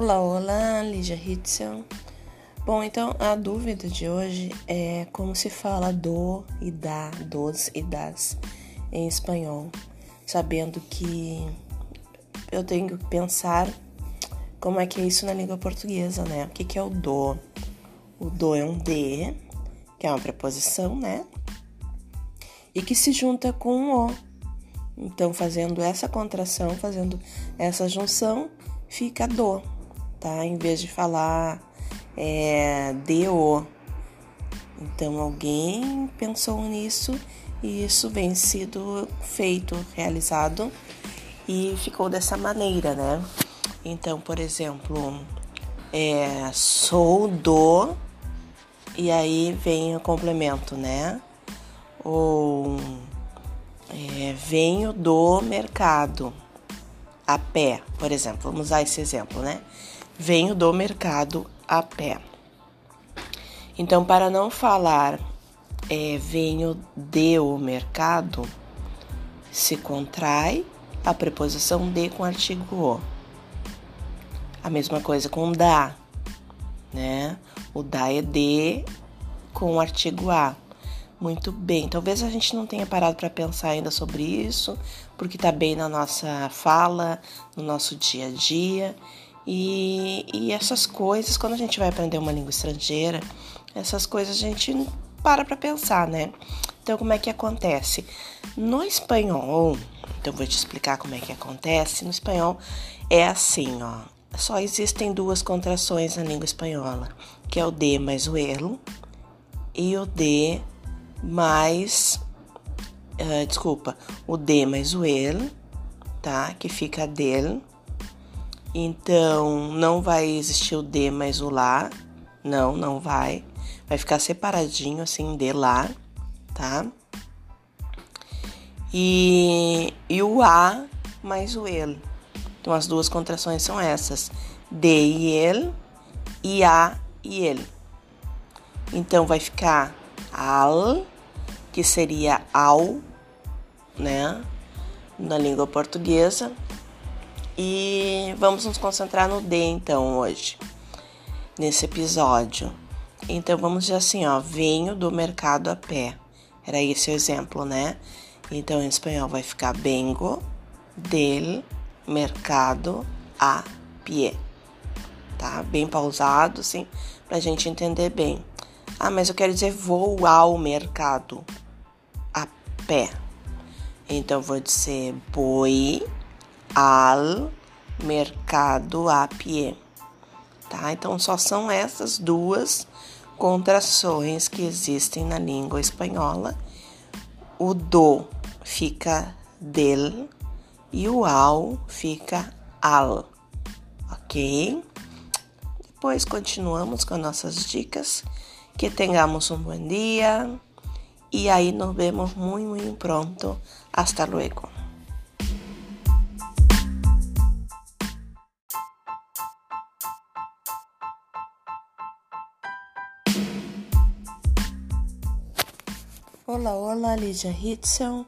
Olá, olá, Lígia Hitzel. Bom, então a dúvida de hoje é como se fala do e da, dos e das em espanhol, sabendo que eu tenho que pensar como é que é isso na língua portuguesa, né? O que, que é o do? O do é um de, que é uma preposição, né? E que se junta com o. Então, fazendo essa contração, fazendo essa junção, fica do tá? Em vez de falar é, DO. Então alguém pensou nisso e isso vem sido feito, realizado e ficou dessa maneira, né? Então, por exemplo, é, sou do e aí vem o complemento, né? Ou é, venho do mercado a pé, por exemplo. Vamos usar esse exemplo, né? Venho do mercado a pé. Então, para não falar é, venho de o mercado, se contrai a preposição de com o artigo o. A mesma coisa com da, né? O da é de com o artigo a. Muito bem. Talvez a gente não tenha parado para pensar ainda sobre isso, porque está bem na nossa fala, no nosso dia a dia. E, e essas coisas, quando a gente vai aprender uma língua estrangeira, essas coisas a gente para para pensar, né? Então, como é que acontece? No espanhol, então vou te explicar como é que acontece. No espanhol é assim, ó. Só existem duas contrações na língua espanhola, que é o de mais o elo e o de mais uh, desculpa, o de mais o el, tá? Que fica del então, não vai existir o de mais o lá. Não, não vai. Vai ficar separadinho assim, de lá, tá? E, e o a mais o ele. Então, as duas contrações são essas: de e ele e a e ele. Então, vai ficar al, que seria ao, né? Na língua portuguesa e vamos nos concentrar no D então hoje, nesse episódio. Então vamos dizer assim, ó, venho do mercado a pé. Era esse o exemplo, né? Então em espanhol vai ficar vengo del mercado a pé. Tá? Bem pausado, assim, pra gente entender bem. Ah, mas eu quero dizer vou ao mercado a pé. Então vou dizer boi al mercado a pie. Tá? Então só são essas duas contrações que existem na língua espanhola. O do fica del e o ao fica al. OK? Depois continuamos com nossas dicas. Que tengamos um bom dia e aí nos vemos muito, muito pronto. Hasta luego. Olá, olá, Lídia Hitzel.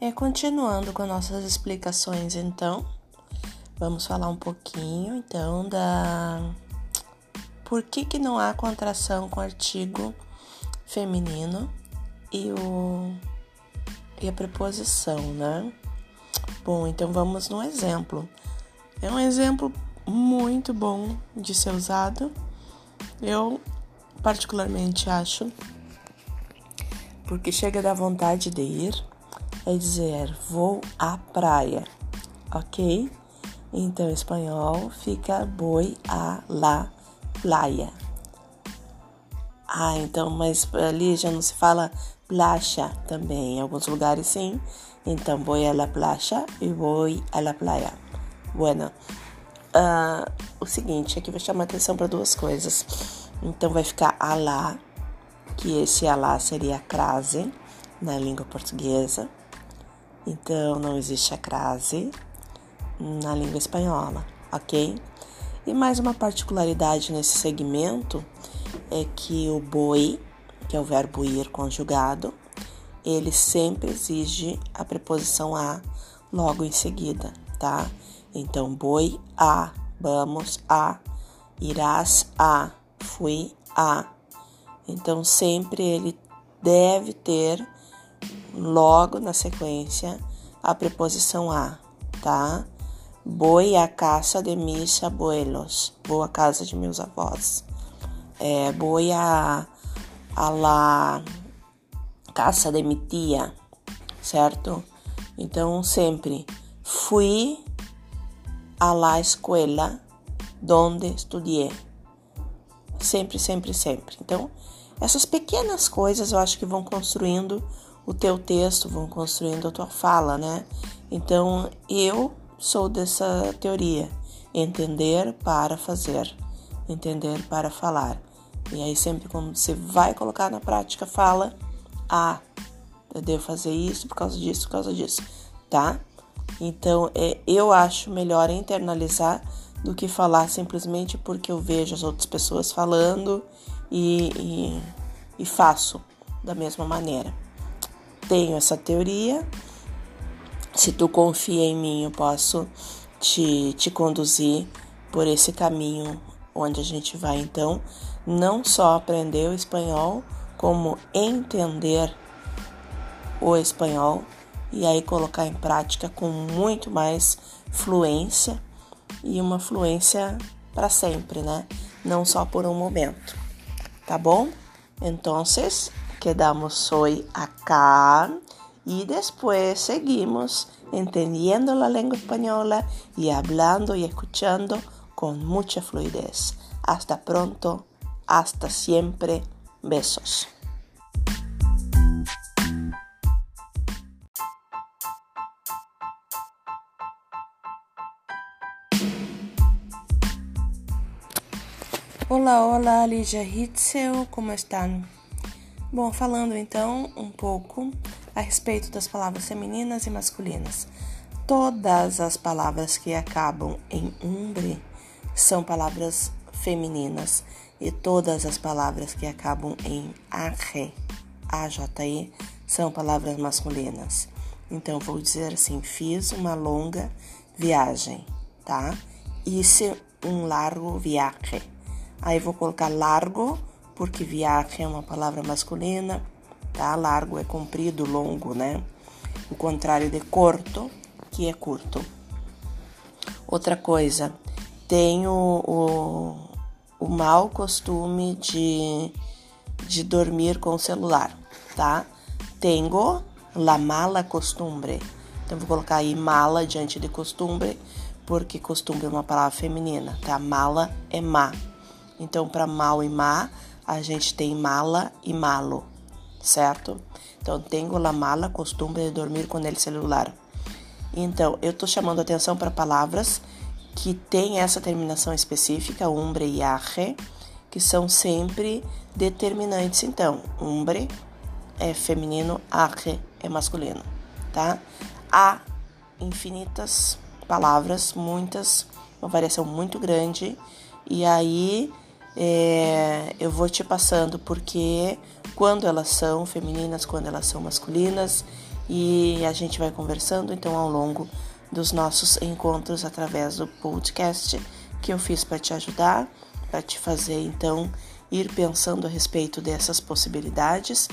É, continuando com nossas explicações, então, vamos falar um pouquinho, então, da por que, que não há contração com artigo feminino e, o... e a preposição, né? Bom, então vamos no exemplo. É um exemplo muito bom de ser usado. Eu, particularmente, acho porque chega da vontade de ir, é dizer vou à praia, ok? Então, em espanhol fica voy a la playa. Ah, então, mas ali já não se fala playa também. Em alguns lugares sim. Então, voy a la playa e voy a la playa. Bueno, uh, o seguinte, aqui vou chamar atenção para duas coisas. Então, vai ficar a la que esse alá seria crase na língua portuguesa. Então não existe a crase na língua espanhola, ok? E mais uma particularidade nesse segmento é que o boi, que é o verbo ir conjugado, ele sempre exige a preposição a logo em seguida, tá? Então, boi a vamos a, irás a, fui a. Então sempre ele deve ter logo na sequência a preposição a, tá? Voy a casa de mis abuelos. À casa de meus avós. É, voy a, a la casa de mi tia, certo? Então sempre fui a la escuela donde estudié. Sempre, sempre, sempre. Então, essas pequenas coisas eu acho que vão construindo o teu texto, vão construindo a tua fala, né? Então, eu sou dessa teoria: entender para fazer, entender para falar. E aí, sempre quando você vai colocar na prática, fala: Ah, eu devo fazer isso por causa disso, por causa disso, tá? Então, é, eu acho melhor internalizar do que falar simplesmente porque eu vejo as outras pessoas falando e, e, e faço da mesma maneira. Tenho essa teoria, se tu confia em mim, eu posso te, te conduzir por esse caminho onde a gente vai então não só aprender o espanhol, como entender o espanhol e aí colocar em prática com muito mais fluência e uma fluência para sempre, né? Não só por um momento. Tá bom? Então, quedamos hoy acá y después seguimos entendiendo la lengua española y hablando y escuchando con mucha fluidez. Hasta pronto, hasta siempre, besos. Hola, hola, Lígia Hitzel, ¿cómo están? Bom, falando então um pouco a respeito das palavras femininas e masculinas. Todas as palavras que acabam em umbre são palavras femininas e todas as palavras que acabam em AJE, AJE, são palavras masculinas. Então vou dizer assim: fiz uma longa viagem, tá? Hice um largo viaje. Aí vou colocar largo porque viaje é uma palavra masculina, tá? Largo é comprido, longo, né? O contrário de corto, que é curto. Outra coisa, tenho o, o mau costume de, de dormir com o celular, tá? Tenho la mala costumbre. Então, vou colocar aí mala diante de costumbre, porque costumbre é uma palavra feminina, tá? Mala é má. Então, para mal e má, a gente tem mala e malo, certo? Então, tenho la mala costumbre de dormir com el celular. Então, eu estou chamando atenção para palavras que têm essa terminação específica, umbre e arre, que são sempre determinantes. Então, umbre é feminino, arre é masculino, tá? Há infinitas palavras, muitas, uma variação muito grande, e aí é, eu vou te passando porque quando elas são femininas, quando elas são masculinas, e a gente vai conversando então ao longo dos nossos encontros através do podcast que eu fiz para te ajudar, para te fazer então ir pensando a respeito dessas possibilidades,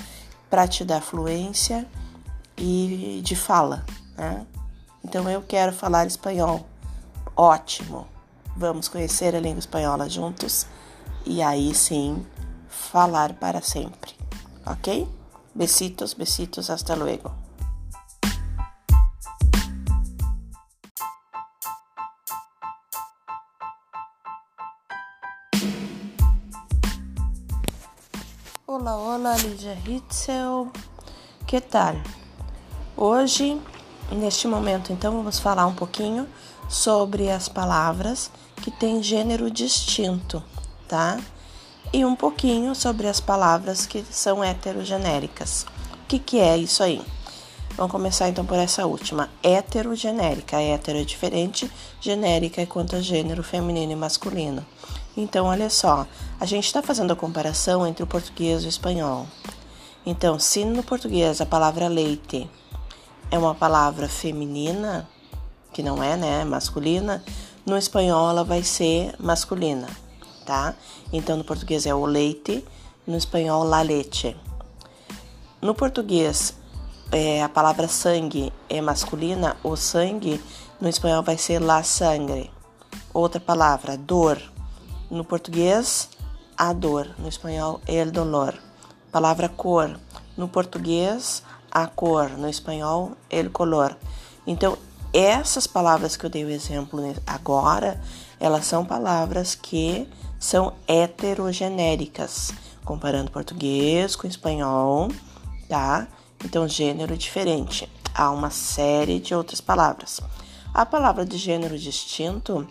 para te dar fluência e de fala, né? Então eu quero falar espanhol. Ótimo. Vamos conhecer a língua espanhola juntos e aí sim falar para sempre, ok? Besitos, besitos, hasta luego. Olá, olá, Lídia Hitzel. Que tal? Hoje, neste momento, então, vamos falar um pouquinho sobre as palavras que têm gênero distinto tá? E um pouquinho sobre as palavras que são heterogenéricas. O que, que é isso aí? Vamos começar então por essa última. Heterogenérica. Hétero é diferente, genérica é quanto a gênero feminino e masculino. Então, olha só, a gente está fazendo a comparação entre o português e o espanhol. Então, se no português a palavra leite é uma palavra feminina, que não é, né, masculina, No espanhol ela vai ser masculina, tá? Então no português é o leite, no espanhol la leche. No português é, a palavra sangue é masculina, o sangue no espanhol vai ser la sangre. Outra palavra, dor. No português, a dor. No espanhol, el dolor. Palavra cor. No português, a cor. No espanhol, el color. Então, essas palavras que eu dei o exemplo agora, elas são palavras que são heterogenéricas, comparando português com espanhol, tá? Então, gênero diferente. Há uma série de outras palavras. A palavra de gênero distinto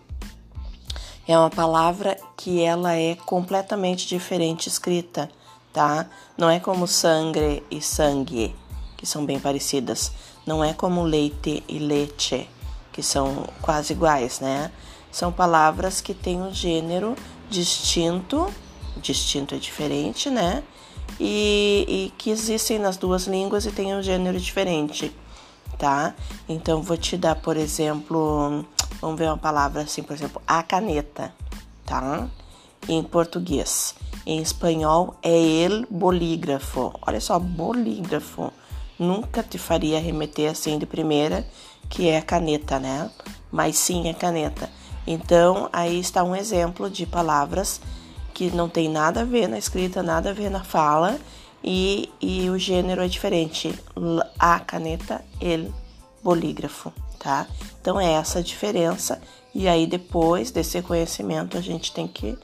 é uma palavra que ela é completamente diferente escrita, tá? Não é como sangre e sangue, que são bem parecidas. Não é como leite e leite, que são quase iguais, né? São palavras que têm um gênero distinto, distinto é diferente, né? E, e que existem nas duas línguas e têm um gênero diferente tá? Então, vou te dar, por exemplo, vamos ver uma palavra assim, por exemplo, a caneta, tá? Em português. Em espanhol é el bolígrafo. Olha só, bolígrafo. Nunca te faria remeter assim de primeira, que é a caneta, né? Mas sim é caneta. Então, aí está um exemplo de palavras que não tem nada a ver na escrita, nada a ver na fala e, e o gênero é diferente. A caneta, ele bolígrafo, tá? Então é essa a diferença. E aí depois desse conhecimento a gente tem que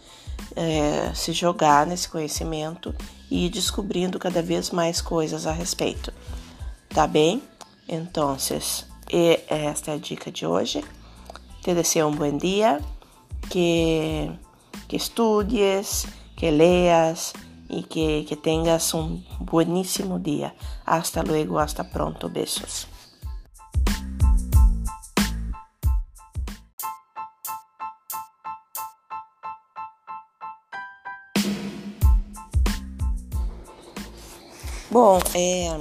é, se jogar nesse conhecimento e ir descobrindo cada vez mais coisas a respeito. Tá bem? Então, esta é a dica de hoje. Te desejo um bom dia, que, que estudes, que leas y que, que tengas un buenísimo día. Hasta luego, hasta pronto, besos. Bom, é...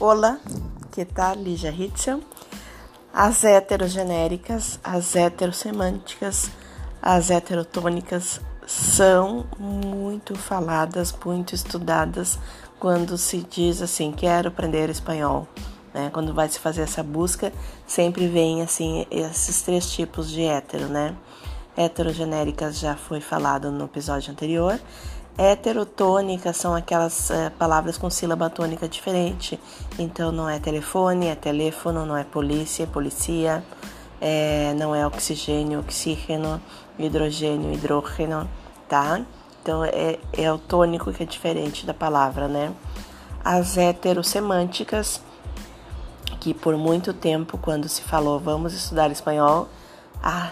olá, que tal? Lígia Ritzel. As heterogenéricas, as heterosemânticas, as heterotônicas, são muito faladas, muito estudadas quando se diz assim, quero aprender espanhol. Né? Quando vai se fazer essa busca, sempre vem assim esses três tipos de hétero, né? Heterogenéricas já foi falado no episódio anterior. Heterotônicas são aquelas é, palavras com sílaba tônica diferente. Então não é telefone, é teléfono, não é polícia, é policia, é, não é oxigênio, oxígeno, hidrogênio, hidrógeno, tá? Então é, é o tônico que é diferente da palavra, né? As heterossemânticas, que por muito tempo, quando se falou vamos estudar espanhol, ah,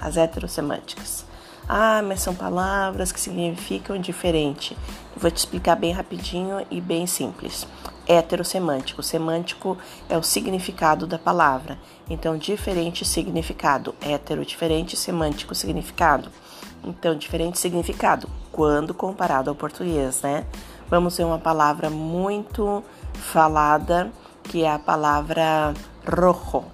as heterossemânticas. Ah, mas são palavras que significam diferente. vou te explicar bem rapidinho e bem simples. Heterossemântico. Semântico é o significado da palavra. Então, diferente significado. Hetero, diferente, semântico, significado. Então, diferente significado quando comparado ao português, né? Vamos ver uma palavra muito falada, que é a palavra rojo.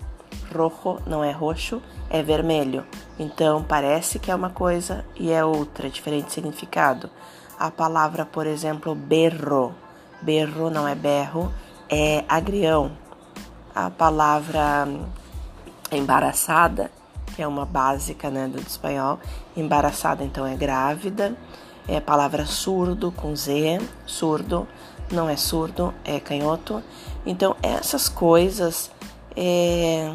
Rojo não é roxo, é vermelho. Então, parece que é uma coisa e é outra, diferente significado. A palavra, por exemplo, berro. Berro não é berro, é agrião. A palavra embaraçada, que é uma básica né, do espanhol. Embaraçada, então, é grávida. É a palavra surdo, com Z, surdo. Não é surdo, é canhoto. Então, essas coisas é,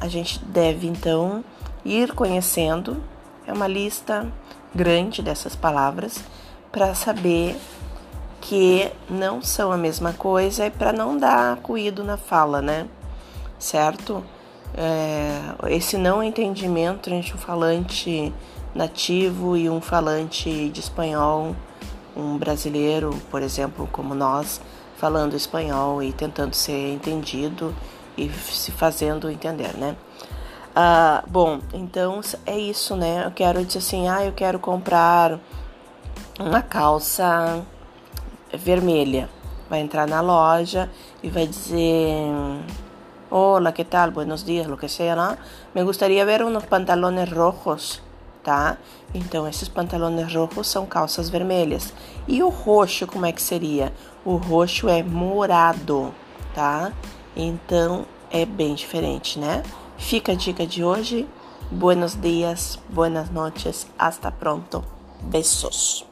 a gente deve, então, ir conhecendo. É uma lista grande dessas palavras para saber que não são a mesma coisa e para não dar cuído na fala, né? Certo? É, esse não entendimento entre um falante nativo e um falante de espanhol, um brasileiro, por exemplo, como nós, falando espanhol e tentando ser entendido e se fazendo entender, né? Ah, bom, então é isso, né? Eu quero dizer assim, ah, eu quero comprar uma calça vermelha. Vai entrar na loja e vai dizer, hola, ¿qué tal? Buenos días, lo que sea, ¿no? Me gustaría ver unos pantalones rojos, tá? Então, esses pantalones rojos são calças vermelhas. E o roxo, como é que seria? O roxo é morado, tá? Então, é bem diferente, né? Fica a dica de hoje. Buenos dias, buenas noches, hasta pronto. Besos.